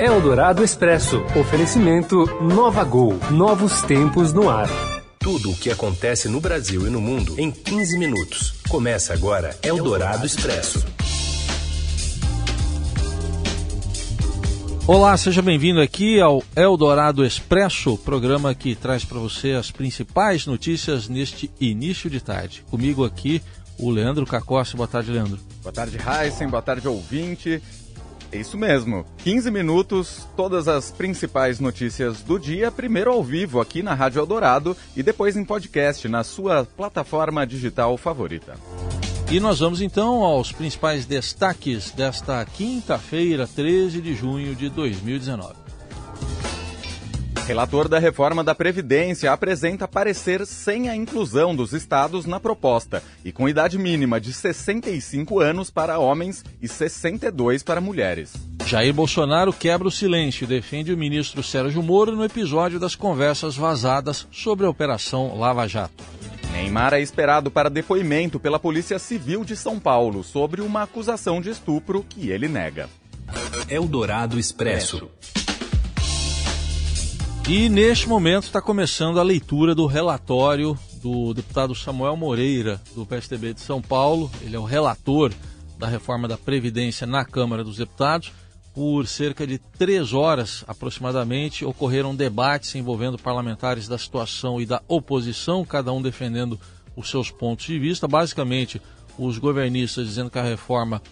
Eldorado Expresso. Oferecimento Nova Gol. Novos tempos no ar. Tudo o que acontece no Brasil e no mundo em 15 minutos. Começa agora Eldorado Expresso. Olá, seja bem-vindo aqui ao Eldorado Expresso, programa que traz para você as principais notícias neste início de tarde. Comigo aqui o Leandro Cacossi. Boa tarde, Leandro. Boa tarde, Heisen. Boa tarde, ouvinte. É isso mesmo. 15 minutos, todas as principais notícias do dia, primeiro ao vivo aqui na Rádio Eldorado e depois em podcast na sua plataforma digital favorita. E nós vamos então aos principais destaques desta quinta-feira, 13 de junho de 2019. Relator da reforma da Previdência apresenta parecer sem a inclusão dos estados na proposta e com idade mínima de 65 anos para homens e 62 para mulheres. Jair Bolsonaro quebra o silêncio e defende o ministro Sérgio Moro no episódio das conversas vazadas sobre a Operação Lava Jato. Neymar é esperado para depoimento pela Polícia Civil de São Paulo sobre uma acusação de estupro que ele nega. Eldorado Expresso. E neste momento está começando a leitura do relatório do deputado Samuel Moreira, do PSDB de São Paulo. Ele é o relator da reforma da Previdência na Câmara dos Deputados. Por cerca de três horas aproximadamente, ocorreram debates envolvendo parlamentares da situação e da oposição, cada um defendendo os seus pontos de vista. Basicamente, os governistas dizendo que a reforma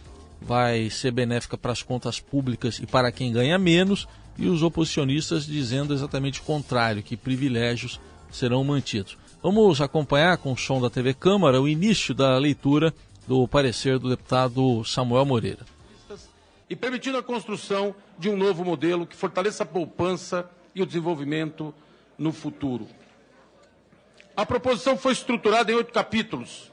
vai ser benéfica para as contas públicas e para quem ganha menos, e os oposicionistas dizendo exatamente o contrário, que privilégios serão mantidos. Vamos acompanhar com o som da TV Câmara o início da leitura do parecer do deputado Samuel Moreira. E permitindo a construção de um novo modelo que fortaleça a poupança e o desenvolvimento no futuro. A proposição foi estruturada em oito capítulos,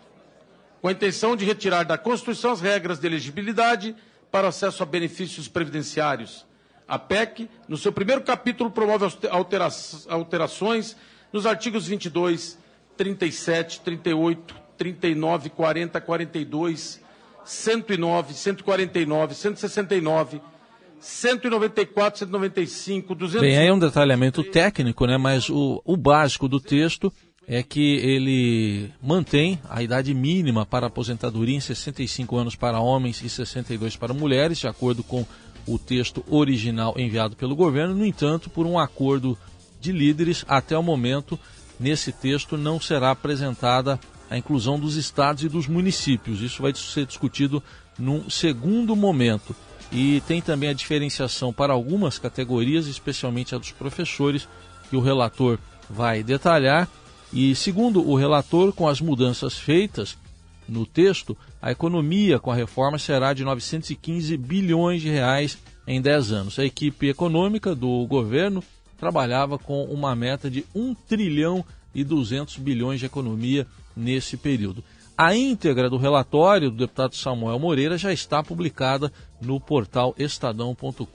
com a intenção de retirar da Constituição as regras de elegibilidade para acesso a benefícios previdenciários, a PEC, no seu primeiro capítulo, promove altera alterações nos artigos 22, 37, 38, 39, 40, 42, 109, 149, 169, 194, 195, 200... Bem, aí é um detalhamento técnico, né? mas o, o básico do texto é que ele mantém a idade mínima para aposentadoria em 65 anos para homens e 62 para mulheres, de acordo com o texto original enviado pelo governo. No entanto, por um acordo de líderes, até o momento, nesse texto não será apresentada a inclusão dos estados e dos municípios. Isso vai ser discutido num segundo momento. E tem também a diferenciação para algumas categorias, especialmente a dos professores, que o relator vai detalhar. E segundo o relator, com as mudanças feitas, no texto, a economia com a reforma será de 915 bilhões de reais em 10 anos. A equipe econômica do governo trabalhava com uma meta de 1 trilhão e 200 bilhões de economia nesse período. A íntegra do relatório do deputado Samuel Moreira já está publicada no portal estadão.com.br.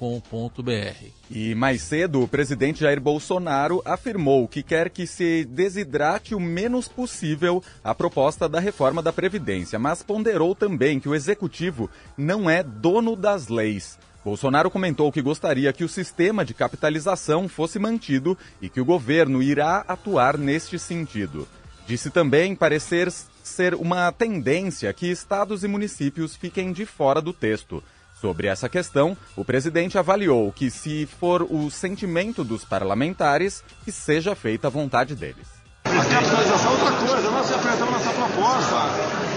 E mais cedo, o presidente Jair Bolsonaro afirmou que quer que se desidrate o menos possível a proposta da reforma da Previdência, mas ponderou também que o executivo não é dono das leis. Bolsonaro comentou que gostaria que o sistema de capitalização fosse mantido e que o governo irá atuar neste sentido. Disse também parecer ser uma tendência que estados e municípios fiquem de fora do texto. Sobre essa questão, o presidente avaliou que, se for o sentimento dos parlamentares, que seja feita a vontade deles. A capitalização é outra coisa, nós apresentamos nossa proposta.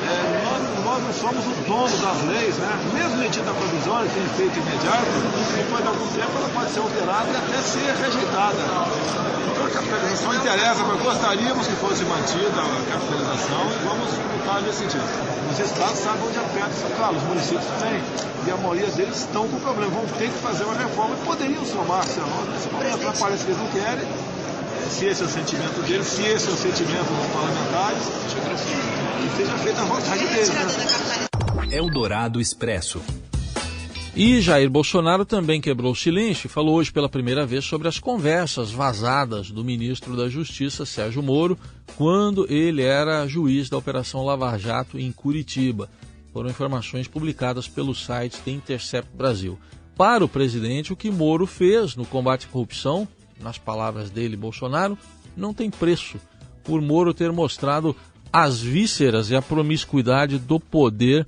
É, nós, nós, não somos o dono das leis, né? Mesmo medida provisória, tem efeito imediato, depois de algum tempo ela pode ser alterada e até ser rejeitada capitalização interessa, mas gostaríamos que fosse mantida a capitalização e vamos lutar nesse sentido. Os estados sabem onde aperta, claro, os municípios têm, e a maioria deles estão com problema, vão ter que fazer uma reforma e poderiam somar-se a nós, nesse momento parece que eles não querem, se esse é o sentimento deles, se esse é o sentimento dos parlamentares, que seja feita a vontade deles. Né? Eldorado Expresso. E Jair Bolsonaro também quebrou o silêncio e falou hoje pela primeira vez sobre as conversas vazadas do ministro da Justiça, Sérgio Moro, quando ele era juiz da Operação Lava Jato em Curitiba. Foram informações publicadas pelo site The Intercept Brasil. para o presidente o que Moro fez no combate à corrupção, nas palavras dele, Bolsonaro, não tem preço, por Moro ter mostrado as vísceras e a promiscuidade do poder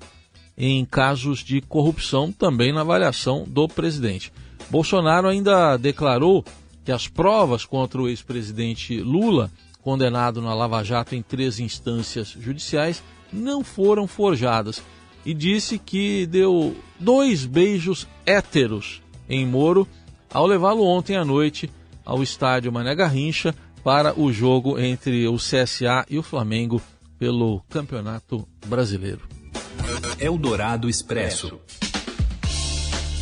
em casos de corrupção, também na avaliação do presidente. Bolsonaro ainda declarou que as provas contra o ex-presidente Lula, condenado na Lava Jato em três instâncias judiciais, não foram forjadas e disse que deu dois beijos héteros em Moro ao levá-lo ontem à noite ao estádio Mané Garrincha para o jogo entre o CSA e o Flamengo pelo Campeonato Brasileiro. Eldorado Expresso.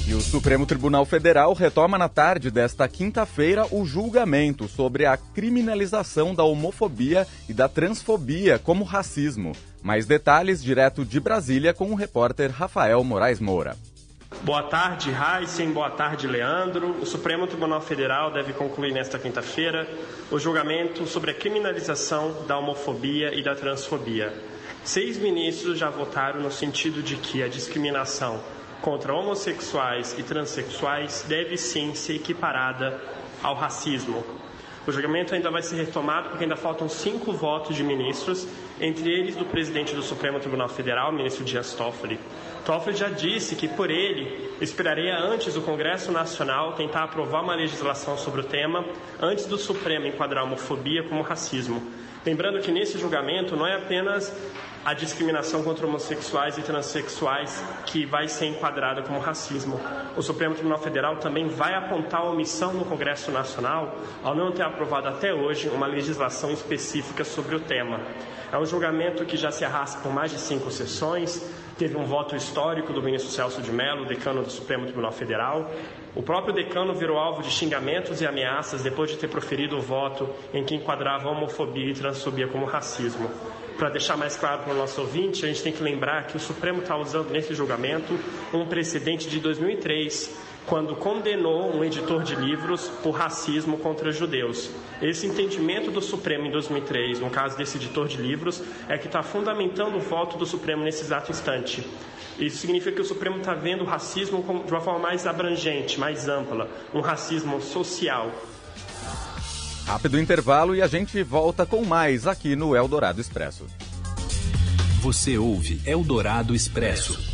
E o Supremo Tribunal Federal retoma na tarde desta quinta-feira o julgamento sobre a criminalização da homofobia e da transfobia como racismo. Mais detalhes direto de Brasília com o repórter Rafael Moraes Moura. Boa tarde, Heisen. Boa tarde, Leandro. O Supremo Tribunal Federal deve concluir nesta quinta-feira o julgamento sobre a criminalização da homofobia e da transfobia. Seis ministros já votaram no sentido de que a discriminação contra homossexuais e transexuais deve sim ser equiparada ao racismo. O julgamento ainda vai ser retomado porque ainda faltam cinco votos de ministros, entre eles do presidente do Supremo Tribunal Federal, ministro Dias Toffoli. Toffoli já disse que por ele esperaria antes o Congresso Nacional tentar aprovar uma legislação sobre o tema, antes do Supremo enquadrar a homofobia como racismo. Lembrando que nesse julgamento não é apenas a discriminação contra homossexuais e transexuais que vai ser enquadrada como racismo. O Supremo Tribunal Federal também vai apontar a omissão no Congresso Nacional ao não ter aprovado até hoje uma legislação específica sobre o tema. É um julgamento que já se arrasta por mais de cinco sessões, teve um voto histórico do ministro Celso de Mello, decano do Supremo Tribunal Federal. O próprio decano virou alvo de xingamentos e ameaças depois de ter proferido o voto em que enquadrava homofobia e transfobia como racismo para deixar mais claro para o nosso ouvinte, a gente tem que lembrar que o Supremo está usando nesse julgamento um precedente de 2003, quando condenou um editor de livros por racismo contra judeus. Esse entendimento do Supremo em 2003, no caso desse editor de livros, é que está fundamentando o voto do Supremo nesse exato instante. Isso significa que o Supremo está vendo o racismo de uma forma mais abrangente, mais ampla, um racismo social, Rápido intervalo e a gente volta com mais aqui no Eldorado Expresso. Você ouve Eldorado Expresso.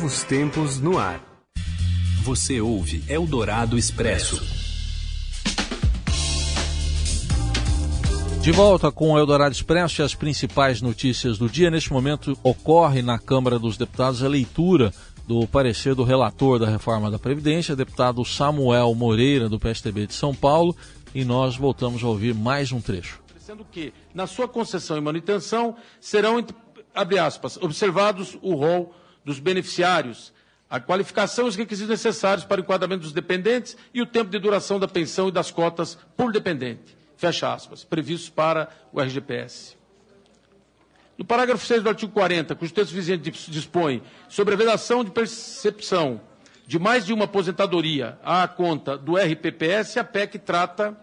Novos tempos no ar. Você ouve Eldorado Expresso. De volta com o Eldorado Expresso e as principais notícias do dia. Neste momento ocorre na Câmara dos Deputados a leitura do parecer do relator da reforma da Previdência, deputado Samuel Moreira, do PSTB de São Paulo, e nós voltamos a ouvir mais um trecho. Sendo que, na sua concessão e manutenção, serão, abre aspas, observados o rol dos beneficiários, a qualificação e os requisitos necessários para o enquadramento dos dependentes e o tempo de duração da pensão e das cotas por dependente, fecha aspas, previstos para o RGPS. No parágrafo 6 do artigo 40, cujo texto vigente dispõe sobre a vedação de percepção de mais de uma aposentadoria à conta do RPPS, a PEC trata,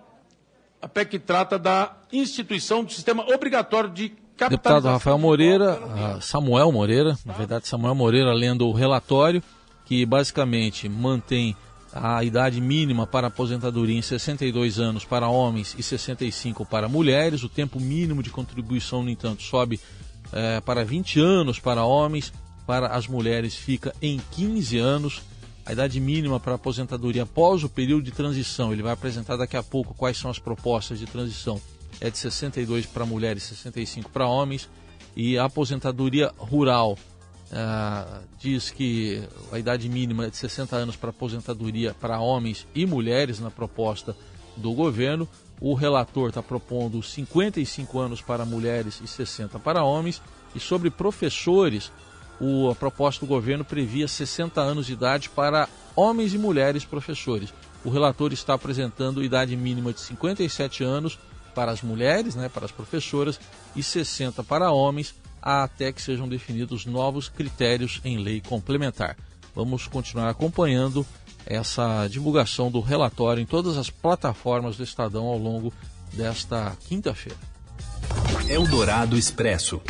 a PEC trata da instituição do sistema obrigatório de Deputado Rafael Moreira, ah, Samuel Moreira, na verdade Samuel Moreira lendo o relatório que basicamente mantém a idade mínima para aposentadoria em 62 anos para homens e 65 para mulheres. O tempo mínimo de contribuição, no entanto, sobe é, para 20 anos para homens, para as mulheres fica em 15 anos. A idade mínima para aposentadoria após o período de transição, ele vai apresentar daqui a pouco quais são as propostas de transição é de 62 para mulheres, 65 para homens. E a aposentadoria rural uh, diz que a idade mínima é de 60 anos para aposentadoria para homens e mulheres na proposta do governo. O relator está propondo 55 anos para mulheres e 60 para homens. E sobre professores, o, a proposta do governo previa 60 anos de idade para homens e mulheres professores. O relator está apresentando idade mínima de 57 anos para as mulheres, né, para as professoras, e 60 para homens, até que sejam definidos novos critérios em lei complementar. Vamos continuar acompanhando essa divulgação do relatório em todas as plataformas do Estadão ao longo desta quinta-feira. Eldorado Expresso.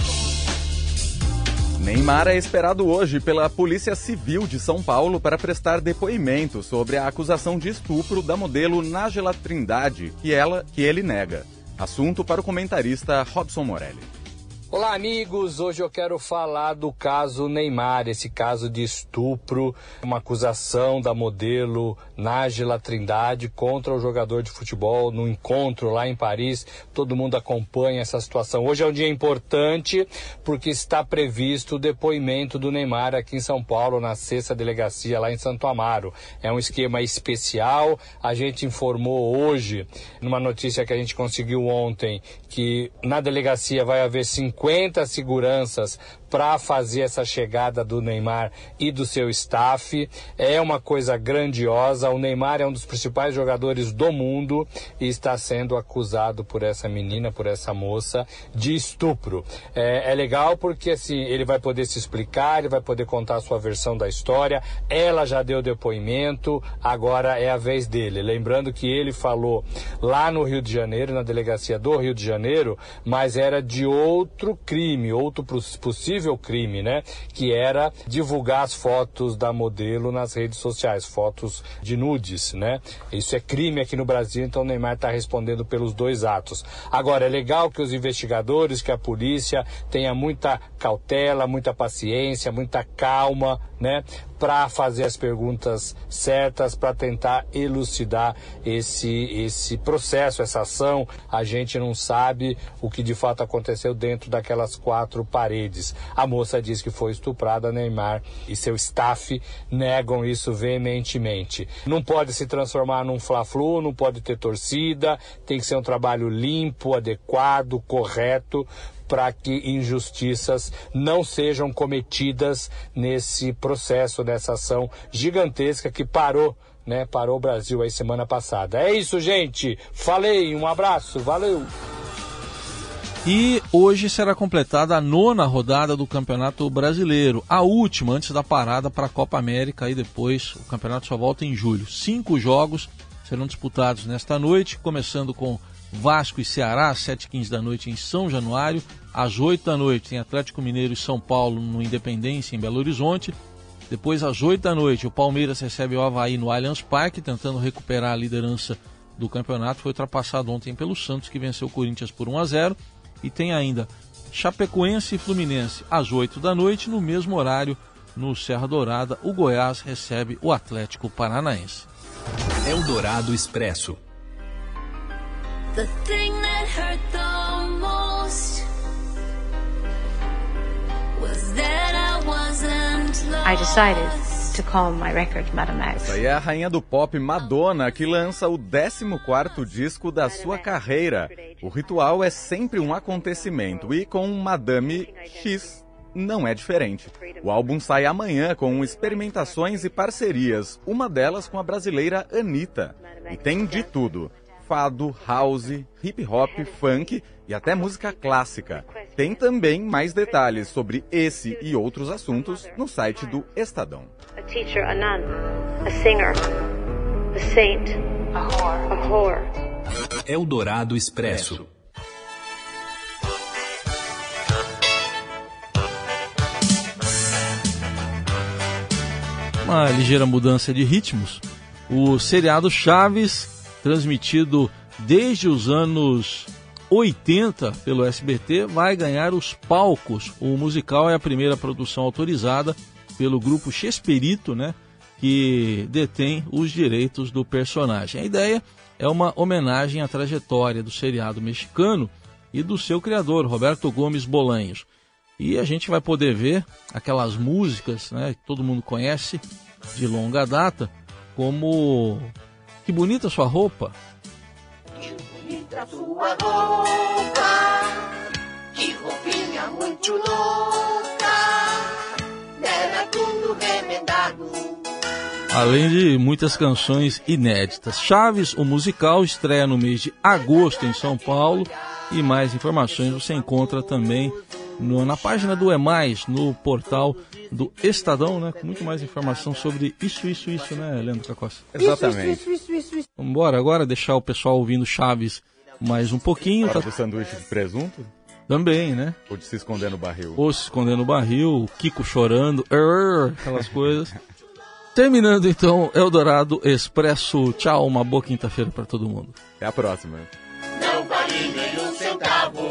Neymar é esperado hoje pela Polícia Civil de São Paulo para prestar depoimento sobre a acusação de estupro da modelo Nájila Trindade, que, ela, que ele nega. Assunto para o comentarista Robson Morelli. Olá, amigos. Hoje eu quero falar do caso Neymar, esse caso de estupro, uma acusação da modelo Nájila Trindade contra o jogador de futebol no encontro lá em Paris. Todo mundo acompanha essa situação. Hoje é um dia importante porque está previsto o depoimento do Neymar aqui em São Paulo, na sexta delegacia lá em Santo Amaro. É um esquema especial. A gente informou hoje, numa notícia que a gente conseguiu ontem, que na delegacia vai haver 50 50 seguranças para fazer essa chegada do Neymar e do seu staff. É uma coisa grandiosa. O Neymar é um dos principais jogadores do mundo e está sendo acusado por essa menina, por essa moça, de estupro. É, é legal porque assim ele vai poder se explicar, ele vai poder contar a sua versão da história. Ela já deu depoimento, agora é a vez dele. Lembrando que ele falou lá no Rio de Janeiro, na delegacia do Rio de Janeiro, mas era de outro crime, outro possível possível crime, né? Que era divulgar as fotos da modelo nas redes sociais, fotos de nudes, né? Isso é crime aqui no Brasil, então o Neymar está respondendo pelos dois atos. Agora, é legal que os investigadores, que a polícia tenha muita cautela, muita paciência, muita calma, né? para fazer as perguntas certas, para tentar elucidar esse, esse processo, essa ação. A gente não sabe o que de fato aconteceu dentro daquelas quatro paredes. A moça diz que foi estuprada, Neymar e seu staff negam isso veementemente. Não pode se transformar num fla-flu, não pode ter torcida, tem que ser um trabalho limpo, adequado, correto, para que injustiças não sejam cometidas nesse processo, nessa ação gigantesca que parou né, parou o Brasil aí semana passada. É isso, gente. Falei, um abraço, valeu. E hoje será completada a nona rodada do Campeonato Brasileiro, a última antes da parada para a Copa América e depois o campeonato só volta em julho. Cinco jogos serão disputados nesta noite, começando com Vasco e Ceará, às 7h15 da noite em São Januário. Às 8 da noite tem Atlético Mineiro e São Paulo no Independência, em Belo Horizonte. Depois, às 8 da noite, o Palmeiras recebe o Havaí no Allianz Parque, tentando recuperar a liderança do campeonato. Foi ultrapassado ontem pelo Santos, que venceu o Corinthians por 1 a 0 E tem ainda Chapecoense e Fluminense às 8 da noite, no mesmo horário, no Serra Dourada. O Goiás recebe o Atlético Paranaense. Eldorado Expresso. The thing that hurt the most was that I wasn't lost. I decided to my record Madame. Essa aí é a rainha do pop Madonna, que lança o 14º disco da sua carreira. O ritual é sempre um acontecimento e com Madame X não é diferente. O álbum sai amanhã com experimentações e parcerias, uma delas com a brasileira Anitta. E tem de tudo fado, house, hip hop, funk e até música clássica. Tem também mais detalhes sobre esse e outros assuntos no site do Estadão. A teacher, a nun, a singer, a saint, a whore, a whore. Eldorado Expresso. Uma ligeira mudança de ritmos. O seriado Chaves transmitido desde os anos 80 pelo SBT, vai ganhar os palcos. O musical é a primeira produção autorizada pelo grupo Chesperito, né, que detém os direitos do personagem. A ideia é uma homenagem à trajetória do seriado mexicano e do seu criador, Roberto Gomes Bolanhos. E a gente vai poder ver aquelas músicas né, que todo mundo conhece de longa data, como que bonita sua roupa. Que bonita sua roupa, que roupinha muito louca. tudo remendado. Além de muitas canções inéditas. Chaves, o musical, estreia no mês de agosto em São Paulo. E mais informações você encontra também no, na página do É Mais, no portal do Estadão, né? Com muito mais informação sobre isso, isso, isso, né, Leandro Cacosta? Exatamente. Isso, isso, isso, isso. Vamos embora agora, deixar o pessoal ouvindo Chaves mais um pouquinho. Tá... do sanduíche de presunto? Também, né? Ou de se esconder no barril? Ou se escondendo no barril, o Kiko chorando, "Arr", aquelas coisas. Terminando então, Eldorado Expresso. Tchau, uma boa quinta-feira para todo mundo. Até a próxima. Não vale nem um centavo.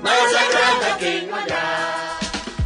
Mas agrada quem não agrada.